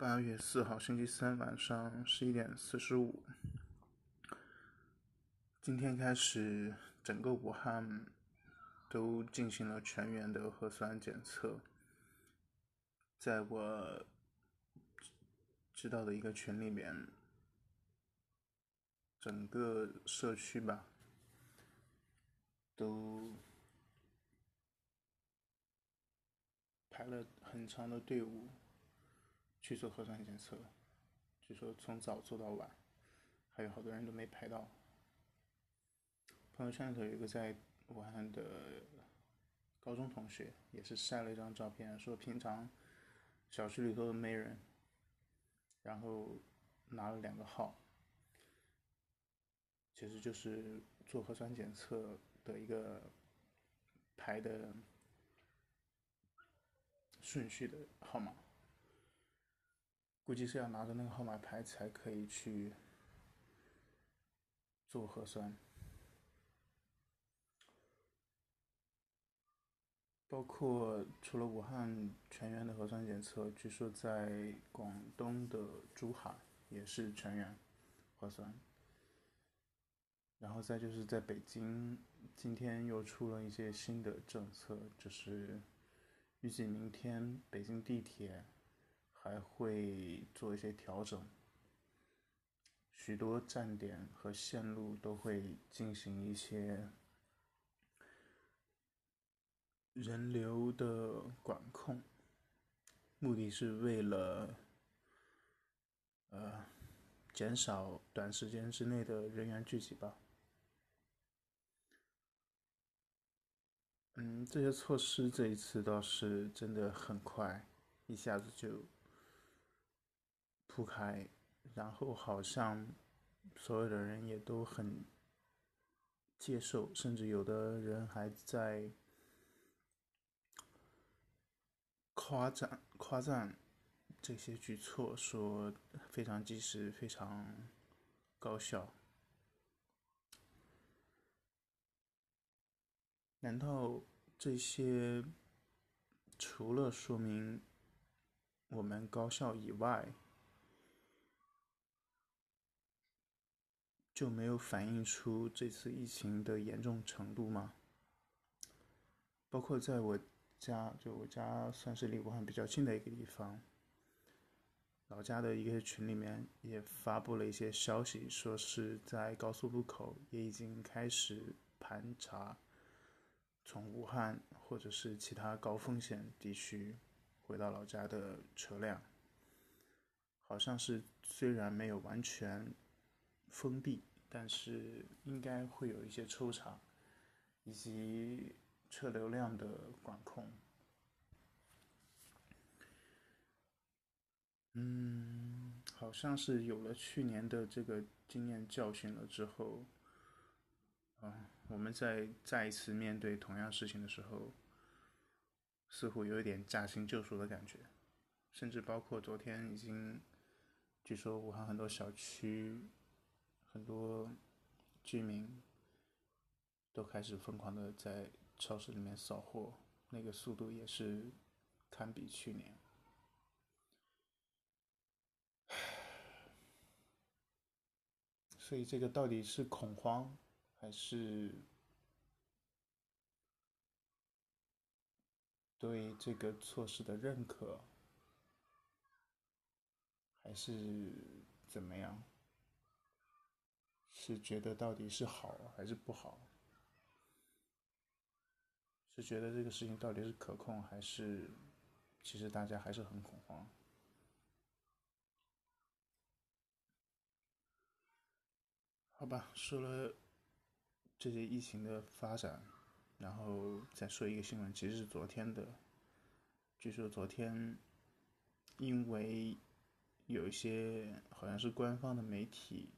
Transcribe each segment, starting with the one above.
八月四号星期三晚上十一点四十五，今天开始，整个武汉都进行了全员的核酸检测。在我知道的一个群里面，整个社区吧，都排了很长的队伍。去做核酸检测，据说从早做到晚，还有好多人都没排到。朋友圈里头有一个在武汉的高中同学，也是晒了一张照片，说平常小区里头都没人，然后拿了两个号，其实就是做核酸检测的一个排的顺序的号码。估计是要拿着那个号码牌才可以去做核酸，包括除了武汉全员的核酸检测，据说在广东的珠海也是全员核酸，然后再就是在北京，今天又出了一些新的政策，就是预计明天北京地铁。还会做一些调整，许多站点和线路都会进行一些人流的管控，目的是为了呃减少短时间之内的人员聚集吧。嗯，这些措施这一次倒是真的很快，一下子就。铺开，然后好像所有的人也都很接受，甚至有的人还在夸赞夸赞这些举措，说非常及时、非常高效。难道这些除了说明我们高效以外？就没有反映出这次疫情的严重程度吗？包括在我家，就我家算是离武汉比较近的一个地方，老家的一个群里面也发布了一些消息，说是在高速路口也已经开始盘查从武汉或者是其他高风险地区回到老家的车辆，好像是虽然没有完全封闭。但是应该会有一些抽查，以及车流量的管控。嗯，好像是有了去年的这个经验教训了之后，啊，我们在再一次面对同样事情的时候，似乎有一点驾轻就熟的感觉，甚至包括昨天已经，据说武汉很多小区。很多居民都开始疯狂的在超市里面扫货，那个速度也是堪比去年。所以这个到底是恐慌，还是对这个措施的认可，还是怎么样？是觉得到底是好还是不好？是觉得这个事情到底是可控，还是其实大家还是很恐慌？好吧，说了这些疫情的发展，然后再说一个新闻，其实是昨天的。据说昨天因为有一些好像是官方的媒体。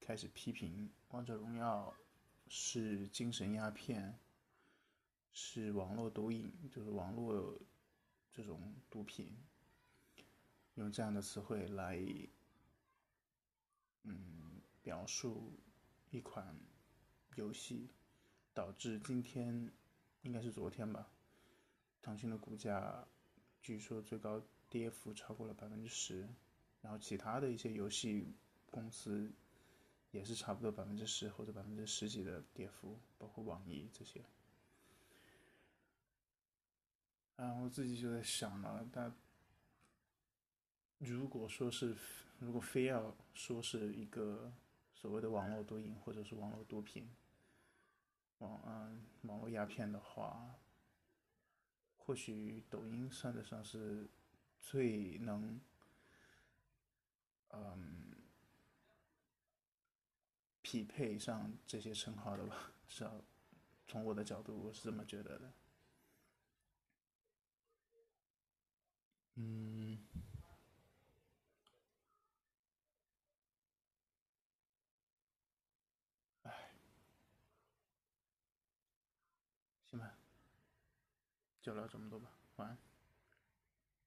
开始批评《王者荣耀》是精神鸦片，是网络毒瘾，就是网络这种毒品，用这样的词汇来，嗯，表述一款游戏，导致今天应该是昨天吧，腾讯的股价据说最高跌幅超过了百分之十，然后其他的一些游戏公司也是差不多百分之十或者百分之十几的跌幅，包括网易这些。嗯，我自己就在想了，但如果说是如果非要说是一个所谓的网络毒瘾或者是网络毒品，网嗯网络鸦片的话，或许抖音算得上是最能嗯匹配上这些称号的吧？是啊，从我的角度，我是这么觉得的。嗯，哎，行吧，就聊这么多吧，晚安。